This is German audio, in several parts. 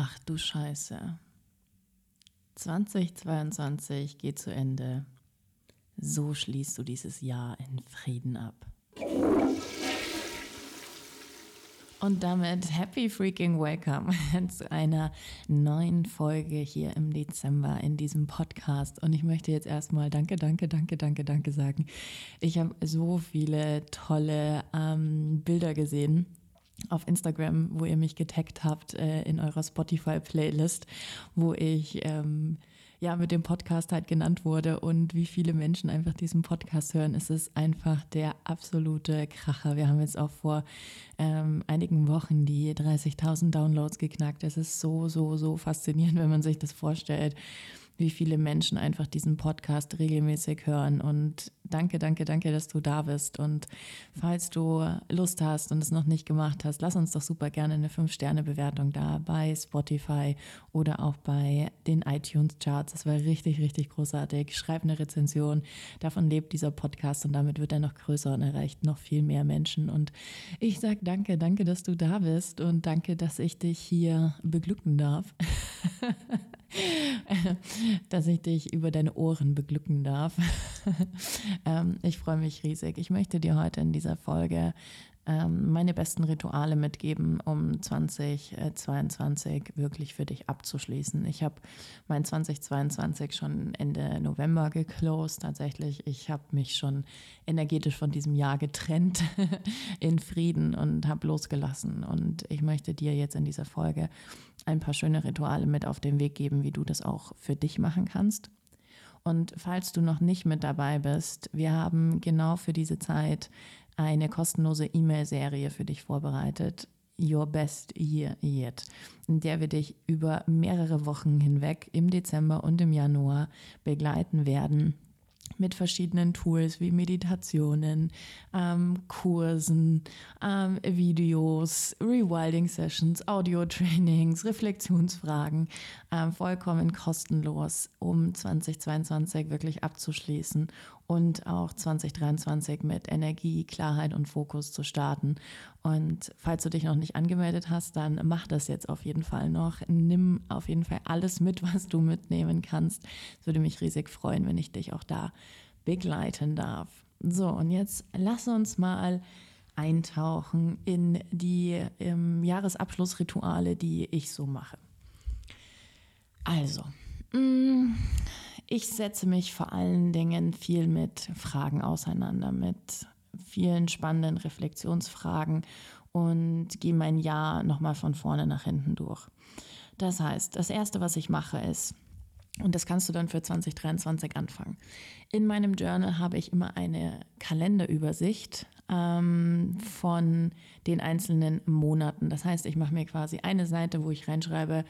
Ach du Scheiße. 2022 geht zu Ende. So schließt du dieses Jahr in Frieden ab. Und damit happy freaking welcome zu einer neuen Folge hier im Dezember in diesem Podcast. Und ich möchte jetzt erstmal Danke, Danke, Danke, Danke, Danke sagen. Ich habe so viele tolle ähm, Bilder gesehen auf Instagram, wo ihr mich getaggt habt äh, in eurer Spotify-Playlist, wo ich ähm, ja mit dem Podcast halt genannt wurde und wie viele Menschen einfach diesen Podcast hören. Es ist einfach der absolute Kracher. Wir haben jetzt auch vor ähm, einigen Wochen die 30.000 Downloads geknackt. Es ist so, so, so faszinierend, wenn man sich das vorstellt wie viele Menschen einfach diesen Podcast regelmäßig hören. Und danke, danke, danke, dass du da bist. Und falls du Lust hast und es noch nicht gemacht hast, lass uns doch super gerne eine 5-Sterne-Bewertung da bei Spotify oder auch bei den iTunes-Charts. Das wäre richtig, richtig großartig. Schreib eine Rezension. Davon lebt dieser Podcast und damit wird er noch größer und erreicht noch viel mehr Menschen. Und ich sage danke, danke, dass du da bist und danke, dass ich dich hier beglücken darf. dass ich dich über deine Ohren beglücken darf. Ähm, ich freue mich riesig. Ich möchte dir heute in dieser Folge meine besten Rituale mitgeben, um 2022 wirklich für dich abzuschließen. Ich habe mein 2022 schon Ende November geclosed. Tatsächlich, ich habe mich schon energetisch von diesem Jahr getrennt in Frieden und habe losgelassen. Und ich möchte dir jetzt in dieser Folge ein paar schöne Rituale mit auf den Weg geben, wie du das auch für dich machen kannst. Und falls du noch nicht mit dabei bist, wir haben genau für diese Zeit eine kostenlose E-Mail-Serie für dich vorbereitet. Your Best Year Yet, in der wir dich über mehrere Wochen hinweg im Dezember und im Januar begleiten werden mit verschiedenen Tools wie Meditationen, ähm, Kursen, ähm, Videos, Rewilding-Sessions, Audio-Trainings, Reflexionsfragen, ähm, vollkommen kostenlos, um 2022 wirklich abzuschließen und auch 2023 mit Energie, Klarheit und Fokus zu starten. Und falls du dich noch nicht angemeldet hast, dann mach das jetzt auf jeden Fall noch. Nimm auf jeden Fall alles mit, was du mitnehmen kannst. Es würde mich riesig freuen, wenn ich dich auch da begleiten darf. So, und jetzt lass uns mal eintauchen in die ähm, Jahresabschlussrituale, die ich so mache. Also, mh, mm, ich setze mich vor allen Dingen viel mit Fragen auseinander, mit vielen spannenden Reflexionsfragen und gehe mein Jahr nochmal von vorne nach hinten durch. Das heißt, das Erste, was ich mache, ist, und das kannst du dann für 2023 anfangen. In meinem Journal habe ich immer eine Kalenderübersicht ähm, von den einzelnen Monaten. Das heißt, ich mache mir quasi eine Seite, wo ich reinschreibe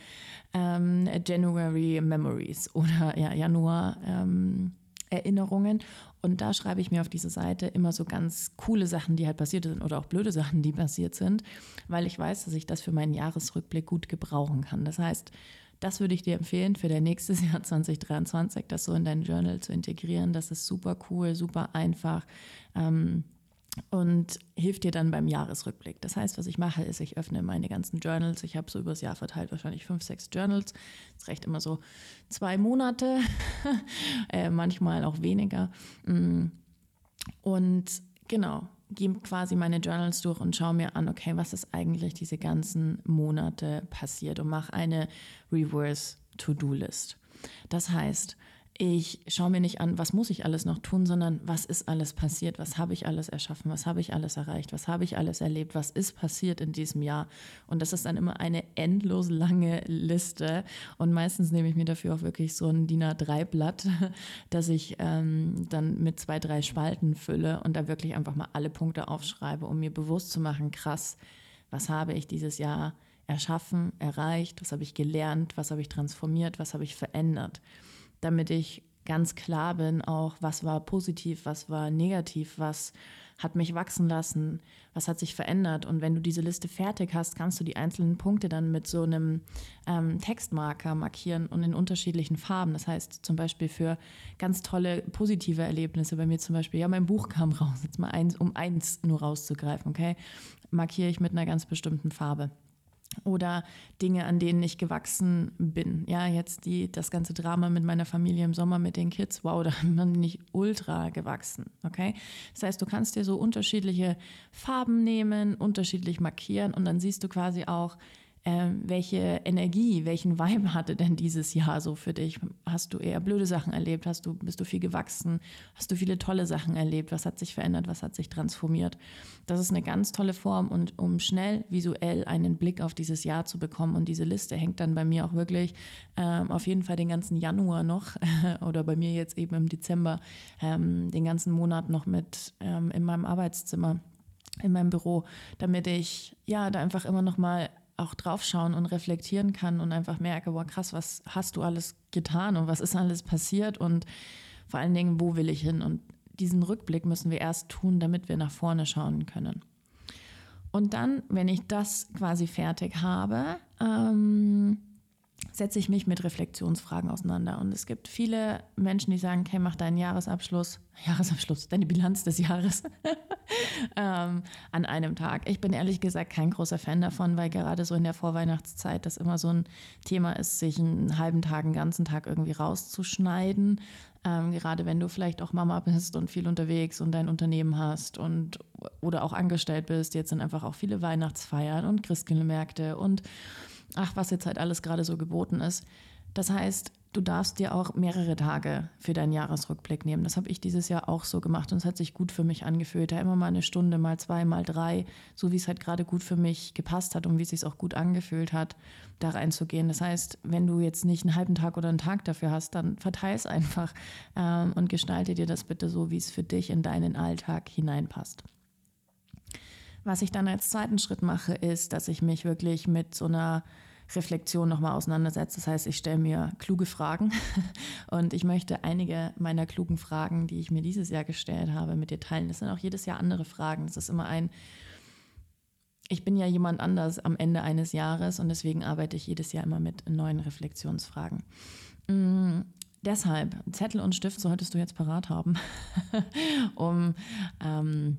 ähm, January Memories oder ja, Januar. Ähm, Erinnerungen. Und da schreibe ich mir auf diese Seite immer so ganz coole Sachen, die halt passiert sind oder auch blöde Sachen, die passiert sind, weil ich weiß, dass ich das für meinen Jahresrückblick gut gebrauchen kann. Das heißt, das würde ich dir empfehlen für dein nächstes Jahr 2023, das so in dein Journal zu integrieren. Das ist super cool, super einfach. Ähm, und hilft dir dann beim Jahresrückblick. Das heißt, was ich mache, ist, ich öffne meine ganzen Journals. Ich habe so übers Jahr verteilt wahrscheinlich fünf, sechs Journals. Das reicht immer so zwei Monate, äh, manchmal auch weniger. Mm. Und genau, gehe quasi meine Journals durch und schaue mir an, okay, was ist eigentlich diese ganzen Monate passiert und mache eine Reverse To-Do-List. Das heißt, ich schaue mir nicht an, was muss ich alles noch tun, sondern was ist alles passiert, was habe ich alles erschaffen, was habe ich alles erreicht, was habe ich alles erlebt, was ist passiert in diesem Jahr. Und das ist dann immer eine endlos lange Liste. Und meistens nehme ich mir dafür auch wirklich so ein DIN A3-Blatt, das ich ähm, dann mit zwei, drei Spalten fülle und da wirklich einfach mal alle Punkte aufschreibe, um mir bewusst zu machen, krass, was habe ich dieses Jahr erschaffen, erreicht, was habe ich gelernt, was habe ich transformiert, was habe ich verändert damit ich ganz klar bin, auch was war positiv, was war negativ, was hat mich wachsen lassen, was hat sich verändert. Und wenn du diese Liste fertig hast, kannst du die einzelnen Punkte dann mit so einem ähm, Textmarker markieren und in unterschiedlichen Farben. Das heißt zum Beispiel für ganz tolle positive Erlebnisse, bei mir zum Beispiel, ja, mein Buch kam raus, jetzt mal eins, um eins nur rauszugreifen, okay, markiere ich mit einer ganz bestimmten Farbe. Oder Dinge, an denen ich gewachsen bin. Ja, jetzt die, das ganze Drama mit meiner Familie im Sommer mit den Kids, wow, da bin ich ultra gewachsen. Okay? Das heißt, du kannst dir so unterschiedliche Farben nehmen, unterschiedlich markieren und dann siehst du quasi auch, ähm, welche Energie, welchen Vibe hatte denn dieses Jahr so für dich? Hast du eher blöde Sachen erlebt? Hast du, bist du viel gewachsen? Hast du viele tolle Sachen erlebt? Was hat sich verändert? Was hat sich transformiert? Das ist eine ganz tolle Form und um schnell visuell einen Blick auf dieses Jahr zu bekommen und diese Liste hängt dann bei mir auch wirklich ähm, auf jeden Fall den ganzen Januar noch oder bei mir jetzt eben im Dezember ähm, den ganzen Monat noch mit ähm, in meinem Arbeitszimmer in meinem Büro, damit ich ja da einfach immer noch mal auch draufschauen und reflektieren kann und einfach merke, boah, krass, was hast du alles getan und was ist alles passiert und vor allen Dingen, wo will ich hin? Und diesen Rückblick müssen wir erst tun, damit wir nach vorne schauen können. Und dann, wenn ich das quasi fertig habe, ähm, setze ich mich mit Reflexionsfragen auseinander. Und es gibt viele Menschen, die sagen, okay, mach deinen Jahresabschluss, Jahresabschluss, deine Bilanz des Jahres ähm, an einem Tag. Ich bin ehrlich gesagt kein großer Fan davon, weil gerade so in der Vorweihnachtszeit das immer so ein Thema ist, sich einen halben Tag, einen ganzen Tag irgendwie rauszuschneiden. Ähm, gerade wenn du vielleicht auch Mama bist und viel unterwegs und dein Unternehmen hast und oder auch angestellt bist. Jetzt sind einfach auch viele Weihnachtsfeiern und Christkindlmärkte und ach, was jetzt halt alles gerade so geboten ist. Das heißt, du darfst dir auch mehrere Tage für deinen Jahresrückblick nehmen. Das habe ich dieses Jahr auch so gemacht und es hat sich gut für mich angefühlt. Da immer mal eine Stunde, mal zwei, mal drei, so wie es halt gerade gut für mich gepasst hat und wie es sich auch gut angefühlt hat, da reinzugehen. Das heißt, wenn du jetzt nicht einen halben Tag oder einen Tag dafür hast, dann verteil es einfach ähm, und gestalte dir das bitte so, wie es für dich in deinen Alltag hineinpasst. Was ich dann als zweiten Schritt mache, ist, dass ich mich wirklich mit so einer Reflexion nochmal auseinandersetze. Das heißt, ich stelle mir kluge Fragen und ich möchte einige meiner klugen Fragen, die ich mir dieses Jahr gestellt habe, mit dir teilen. Das sind auch jedes Jahr andere Fragen. Das ist immer ein, ich bin ja jemand anders am Ende eines Jahres und deswegen arbeite ich jedes Jahr immer mit neuen Reflexionsfragen. Mm, deshalb, Zettel und Stift solltest du jetzt parat haben, um ähm,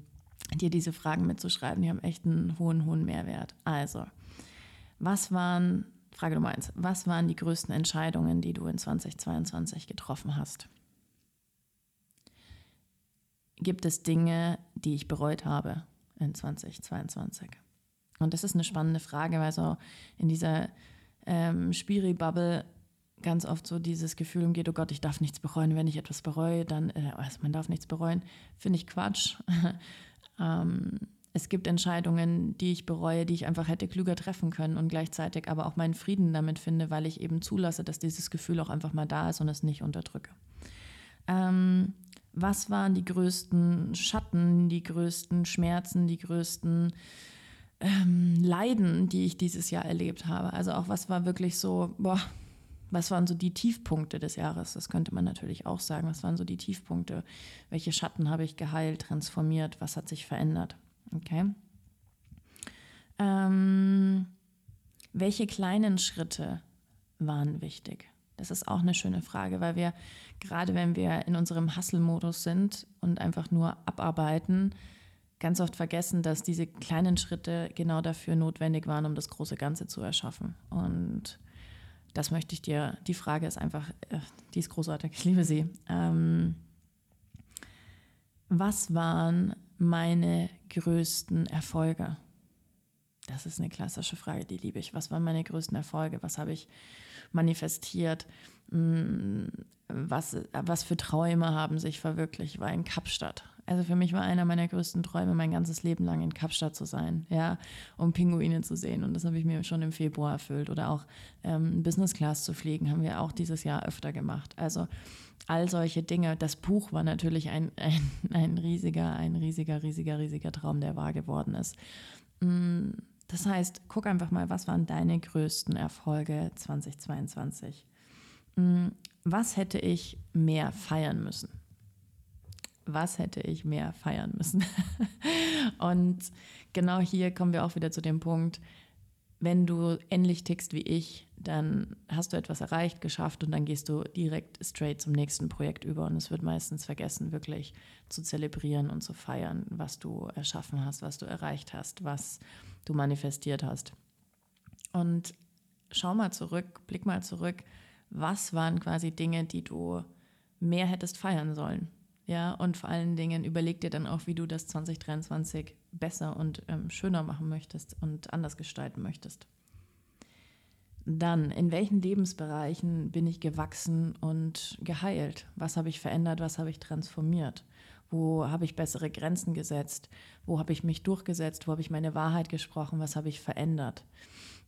dir diese Fragen mitzuschreiben. Die haben echt einen hohen, hohen Mehrwert. Also, was waren, Frage Nummer eins, was waren die größten Entscheidungen, die du in 2022 getroffen hast? Gibt es Dinge, die ich bereut habe in 2022? Und das ist eine spannende Frage, weil so in dieser ähm, Spiri-Bubble ganz oft so dieses Gefühl umgeht, oh Gott, ich darf nichts bereuen. Wenn ich etwas bereue, dann, äh, also man darf nichts bereuen. Finde ich Quatsch. Ähm, es gibt Entscheidungen, die ich bereue, die ich einfach hätte klüger treffen können und gleichzeitig aber auch meinen Frieden damit finde, weil ich eben zulasse, dass dieses Gefühl auch einfach mal da ist und es nicht unterdrücke. Ähm, was waren die größten Schatten, die größten Schmerzen, die größten ähm, Leiden, die ich dieses Jahr erlebt habe? Also auch was war wirklich so, boah, was waren so die Tiefpunkte des Jahres? Das könnte man natürlich auch sagen. Was waren so die Tiefpunkte? Welche Schatten habe ich geheilt, transformiert? Was hat sich verändert? Okay. Ähm, welche kleinen Schritte waren wichtig? Das ist auch eine schöne Frage, weil wir gerade wenn wir in unserem Hustle-Modus sind und einfach nur abarbeiten, ganz oft vergessen, dass diese kleinen Schritte genau dafür notwendig waren, um das große Ganze zu erschaffen. Und das möchte ich dir, die Frage ist einfach, äh, die ist großartig, ich liebe sie. Ähm, was waren meine größten Erfolge? Das ist eine klassische Frage, die liebe ich. Was waren meine größten Erfolge? Was habe ich manifestiert? Mm, was, was für Träume haben sich verwirklicht? War in Kapstadt. Also für mich war einer meiner größten Träume, mein ganzes Leben lang in Kapstadt zu sein, ja, um Pinguine zu sehen. Und das habe ich mir schon im Februar erfüllt. Oder auch ähm, Business Class zu fliegen, haben wir auch dieses Jahr öfter gemacht. Also all solche Dinge. Das Buch war natürlich ein, ein, ein riesiger, ein riesiger, riesiger, riesiger Traum, der wahr geworden ist. Mm, das heißt, guck einfach mal, was waren deine größten Erfolge 2022? Mm, was hätte ich mehr feiern müssen? Was hätte ich mehr feiern müssen? und genau hier kommen wir auch wieder zu dem Punkt, wenn du ähnlich tickst wie ich, dann hast du etwas erreicht, geschafft und dann gehst du direkt straight zum nächsten Projekt über und es wird meistens vergessen, wirklich zu zelebrieren und zu feiern, was du erschaffen hast, was du erreicht hast, was du manifestiert hast. Und schau mal zurück, blick mal zurück, was waren quasi Dinge, die du mehr hättest feiern sollen. Ja, und vor allen Dingen überleg dir dann auch, wie du das 2023 besser und ähm, schöner machen möchtest und anders gestalten möchtest. Dann, in welchen Lebensbereichen bin ich gewachsen und geheilt? Was habe ich verändert? Was habe ich transformiert? Wo habe ich bessere Grenzen gesetzt? Wo habe ich mich durchgesetzt? Wo habe ich meine Wahrheit gesprochen? Was habe ich verändert?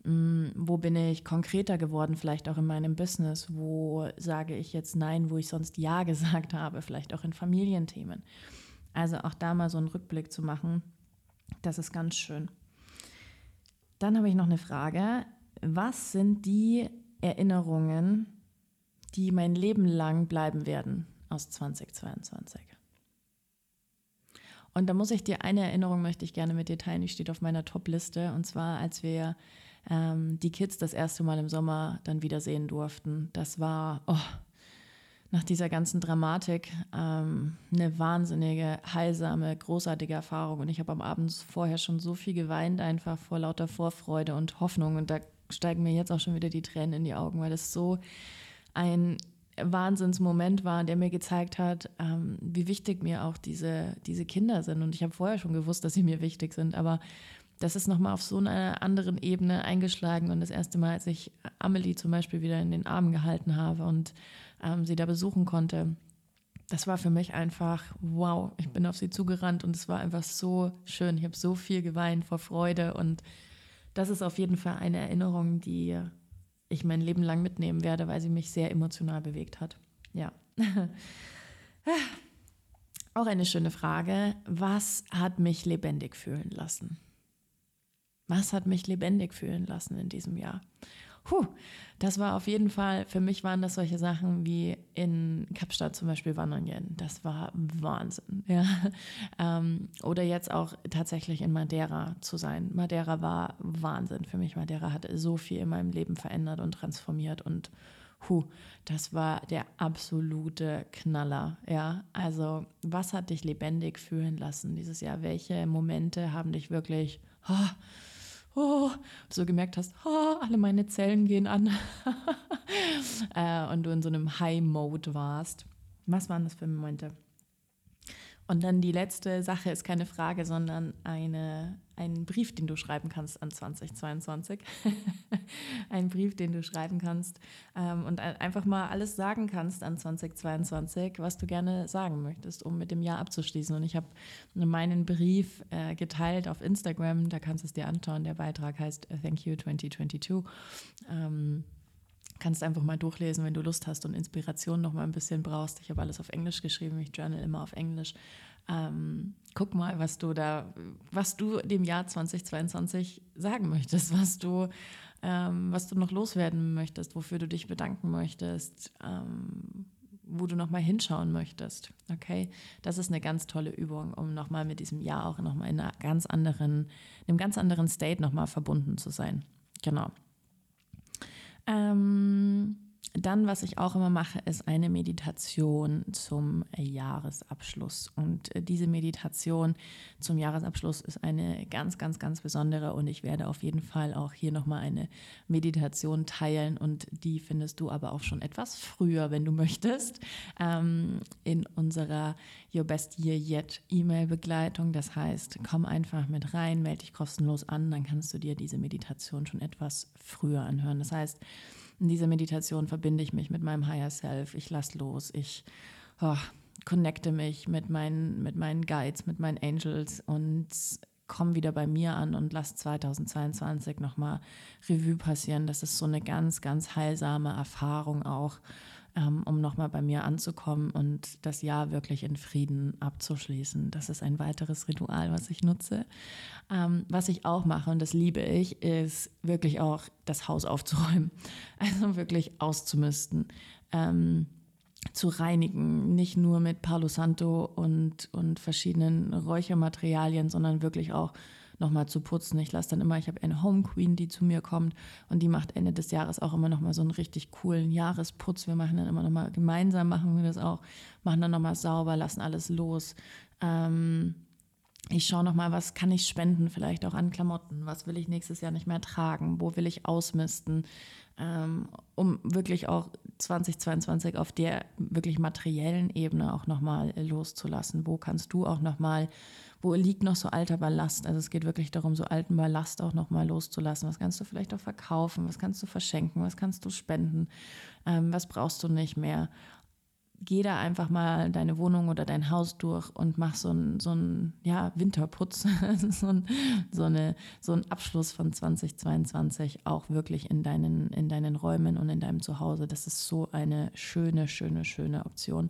Hm, wo bin ich konkreter geworden, vielleicht auch in meinem Business? Wo sage ich jetzt Nein, wo ich sonst Ja gesagt habe? Vielleicht auch in Familienthemen. Also auch da mal so einen Rückblick zu machen, das ist ganz schön. Dann habe ich noch eine Frage was sind die Erinnerungen, die mein Leben lang bleiben werden aus 2022? Und da muss ich dir eine Erinnerung möchte ich gerne mit dir teilen, die steht auf meiner Top-Liste. Und zwar, als wir ähm, die Kids das erste Mal im Sommer dann wieder sehen durften. Das war oh, nach dieser ganzen Dramatik ähm, eine wahnsinnige, heilsame, großartige Erfahrung. Und ich habe am Abend vorher schon so viel geweint, einfach vor lauter Vorfreude und Hoffnung. Und da steigen mir jetzt auch schon wieder die Tränen in die Augen, weil es so ein Wahnsinnsmoment war, der mir gezeigt hat, ähm, wie wichtig mir auch diese, diese Kinder sind. Und ich habe vorher schon gewusst, dass sie mir wichtig sind, aber das ist nochmal auf so einer anderen Ebene eingeschlagen. Und das erste Mal, als ich Amelie zum Beispiel wieder in den Armen gehalten habe und ähm, sie da besuchen konnte, das war für mich einfach wow. Ich bin auf sie zugerannt und es war einfach so schön. Ich habe so viel geweint vor Freude und das ist auf jeden Fall eine Erinnerung, die ich mein Leben lang mitnehmen werde, weil sie mich sehr emotional bewegt hat. Ja. Auch eine schöne Frage. Was hat mich lebendig fühlen lassen? Was hat mich lebendig fühlen lassen in diesem Jahr? Puh, das war auf jeden Fall, für mich waren das solche Sachen wie in Kapstadt zum Beispiel wandern gehen. Das war Wahnsinn. Ja. Ähm, oder jetzt auch tatsächlich in Madeira zu sein. Madeira war Wahnsinn für mich. Madeira hat so viel in meinem Leben verändert und transformiert und Huh, das war der absolute Knaller. Ja, also was hat dich lebendig fühlen lassen dieses Jahr? Welche Momente haben dich wirklich oh, oh, so gemerkt hast, oh, alle meine Zellen gehen an äh, und du in so einem High-Mode warst. Was waren das für Momente? Und dann die letzte Sache ist keine Frage, sondern eine, ein Brief, den du schreiben kannst an 2022. ein Brief, den du schreiben kannst ähm, und einfach mal alles sagen kannst an 2022, was du gerne sagen möchtest, um mit dem Jahr abzuschließen. Und ich habe meinen Brief äh, geteilt auf Instagram, da kannst du es dir anschauen. Der Beitrag heißt Thank You 2022. Ähm, kannst einfach mal durchlesen, wenn du Lust hast und Inspiration noch mal ein bisschen brauchst. Ich habe alles auf Englisch geschrieben, ich journal immer auf Englisch. Ähm, guck mal, was du da, was du dem Jahr 2022 sagen möchtest, was du, ähm, was du noch loswerden möchtest, wofür du dich bedanken möchtest, ähm, wo du noch mal hinschauen möchtest. Okay, das ist eine ganz tolle Übung, um noch mal mit diesem Jahr auch noch mal in einer ganz anderen, einem ganz anderen State noch mal verbunden zu sein. Genau. Ähm, dann, was ich auch immer mache, ist eine Meditation zum Jahresabschluss. Und äh, diese Meditation zum Jahresabschluss ist eine ganz, ganz, ganz besondere. Und ich werde auf jeden Fall auch hier nochmal eine Meditation teilen. Und die findest du aber auch schon etwas früher, wenn du möchtest, ähm, in unserer Your Best Year Yet E-Mail-Begleitung. Das heißt, komm einfach mit rein, melde dich kostenlos an, dann kannst du dir diese Meditation schon etwas früher anhören. Das heißt, in dieser Meditation verbinde ich mich mit meinem Higher Self. Ich lasse los. Ich oh, connecte mich mit meinen, mit meinen Guides, mit meinen Angels und komme wieder bei mir an und lasse 2022 nochmal Revue passieren. Das ist so eine ganz, ganz heilsame Erfahrung auch, ähm, um nochmal bei mir anzukommen und das Jahr wirklich in Frieden abzuschließen. Das ist ein weiteres Ritual, was ich nutze. Ähm, was ich auch mache, und das liebe ich, ist wirklich auch das Haus aufzuräumen. Also wirklich auszumisten. Ähm, zu reinigen, nicht nur mit Palo Santo und, und verschiedenen Räuchermaterialien, sondern wirklich auch nochmal zu putzen. Ich lasse dann immer, ich habe eine Home Queen, die zu mir kommt und die macht Ende des Jahres auch immer nochmal so einen richtig coolen Jahresputz. Wir machen dann immer nochmal gemeinsam, machen wir das auch, machen dann nochmal sauber, lassen alles los. Ähm, ich schaue nochmal, was kann ich spenden, vielleicht auch an Klamotten, was will ich nächstes Jahr nicht mehr tragen, wo will ich ausmisten, ähm, um wirklich auch 2022 auf der wirklich materiellen Ebene auch nochmal loszulassen. Wo kannst du auch nochmal, wo liegt noch so alter Ballast? Also es geht wirklich darum, so alten Ballast auch nochmal loszulassen. Was kannst du vielleicht auch verkaufen, was kannst du verschenken, was kannst du spenden, ähm, was brauchst du nicht mehr geh da einfach mal deine Wohnung oder dein Haus durch und mach so einen so ja, Winterputz, so, ein, so, so einen Abschluss von 2022 auch wirklich in deinen, in deinen Räumen und in deinem Zuhause. Das ist so eine schöne, schöne, schöne Option.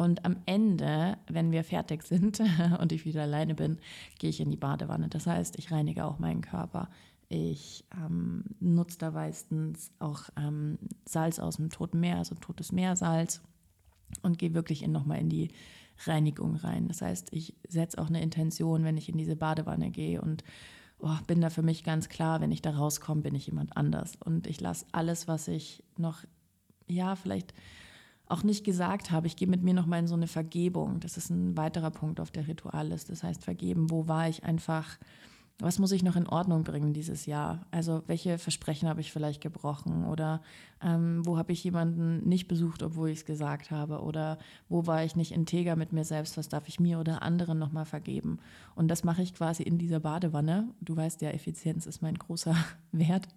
Und am Ende, wenn wir fertig sind und ich wieder alleine bin, gehe ich in die Badewanne. Das heißt, ich reinige auch meinen Körper. Ich ähm, nutze da meistens auch ähm, Salz aus dem Toten Meer, also totes Meersalz und gehe wirklich nochmal in die Reinigung rein. Das heißt, ich setze auch eine Intention, wenn ich in diese Badewanne gehe und oh, bin da für mich ganz klar, wenn ich da rauskomme, bin ich jemand anders. Und ich lasse alles, was ich noch, ja, vielleicht auch nicht gesagt habe, ich gehe mit mir nochmal in so eine Vergebung. Das ist ein weiterer Punkt auf der Ritualliste. Das heißt, vergeben, wo war ich einfach was muss ich noch in Ordnung bringen dieses Jahr? Also welche Versprechen habe ich vielleicht gebrochen oder ähm, wo habe ich jemanden nicht besucht, obwohl ich es gesagt habe oder wo war ich nicht integer mit mir selbst? Was darf ich mir oder anderen nochmal vergeben? Und das mache ich quasi in dieser Badewanne. Du weißt ja, Effizienz ist mein großer Wert.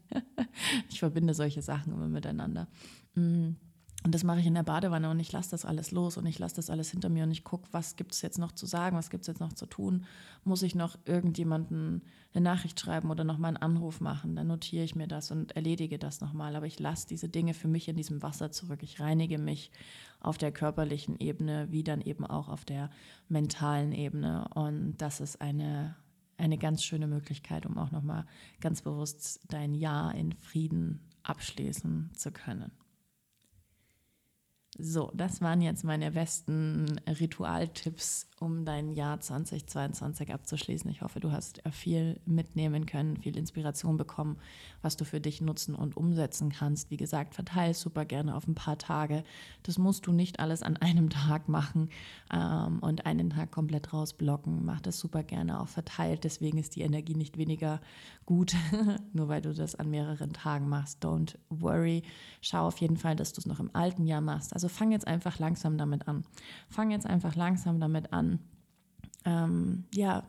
ich verbinde solche Sachen immer miteinander. Mhm. Und das mache ich in der Badewanne und ich lasse das alles los und ich lasse das alles hinter mir und ich gucke, was gibt es jetzt noch zu sagen, was gibt es jetzt noch zu tun. Muss ich noch irgendjemanden eine Nachricht schreiben oder nochmal einen Anruf machen? Dann notiere ich mir das und erledige das nochmal. Aber ich lasse diese Dinge für mich in diesem Wasser zurück. Ich reinige mich auf der körperlichen Ebene, wie dann eben auch auf der mentalen Ebene. Und das ist eine, eine ganz schöne Möglichkeit, um auch nochmal ganz bewusst dein Jahr in Frieden abschließen zu können. So, das waren jetzt meine besten Ritualtipps, um dein Jahr 2022 abzuschließen. Ich hoffe, du hast viel mitnehmen können, viel Inspiration bekommen, was du für dich nutzen und umsetzen kannst. Wie gesagt, verteile super gerne auf ein paar Tage. Das musst du nicht alles an einem Tag machen ähm, und einen Tag komplett rausblocken. Mach das super gerne auch verteilt. Deswegen ist die Energie nicht weniger gut, nur weil du das an mehreren Tagen machst. Don't worry. Schau auf jeden Fall, dass du es noch im alten Jahr machst. Also also fang jetzt einfach langsam damit an. Fang jetzt einfach langsam damit an, ähm, ja,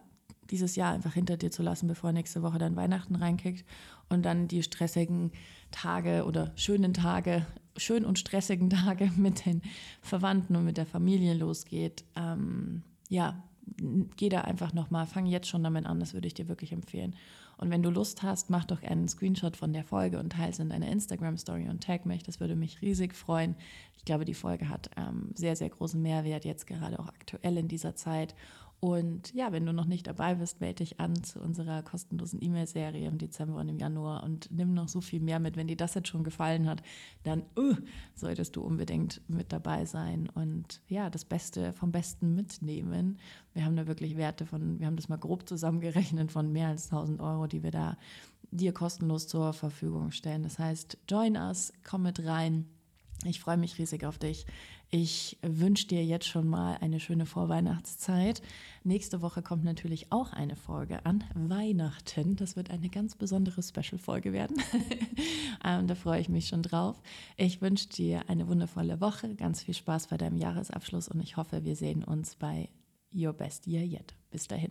dieses Jahr einfach hinter dir zu lassen, bevor nächste Woche dann Weihnachten reinkickt und dann die stressigen Tage oder schönen Tage, schön und stressigen Tage mit den Verwandten und mit der Familie losgeht. Ähm, ja, geh da einfach nochmal, fang jetzt schon damit an, das würde ich dir wirklich empfehlen. Und wenn du Lust hast, mach doch einen Screenshot von der Folge und teile es in deiner Instagram-Story und tag mich. Das würde mich riesig freuen. Ich glaube, die Folge hat ähm, sehr, sehr großen Mehrwert jetzt gerade auch aktuell in dieser Zeit. Und ja, wenn du noch nicht dabei bist, melde dich an zu unserer kostenlosen E-Mail-Serie im Dezember und im Januar und nimm noch so viel mehr mit. Wenn dir das jetzt schon gefallen hat, dann uh, solltest du unbedingt mit dabei sein und ja, das Beste vom Besten mitnehmen. Wir haben da wirklich Werte von, wir haben das mal grob zusammengerechnet von mehr als 1000 Euro, die wir da dir kostenlos zur Verfügung stellen. Das heißt, join us, komm mit rein. Ich freue mich riesig auf dich. Ich wünsche dir jetzt schon mal eine schöne Vorweihnachtszeit. Nächste Woche kommt natürlich auch eine Folge an Weihnachten. Das wird eine ganz besondere Special-Folge werden. ähm, da freue ich mich schon drauf. Ich wünsche dir eine wundervolle Woche, ganz viel Spaß bei deinem Jahresabschluss und ich hoffe, wir sehen uns bei Your Best Year Yet. Bis dahin.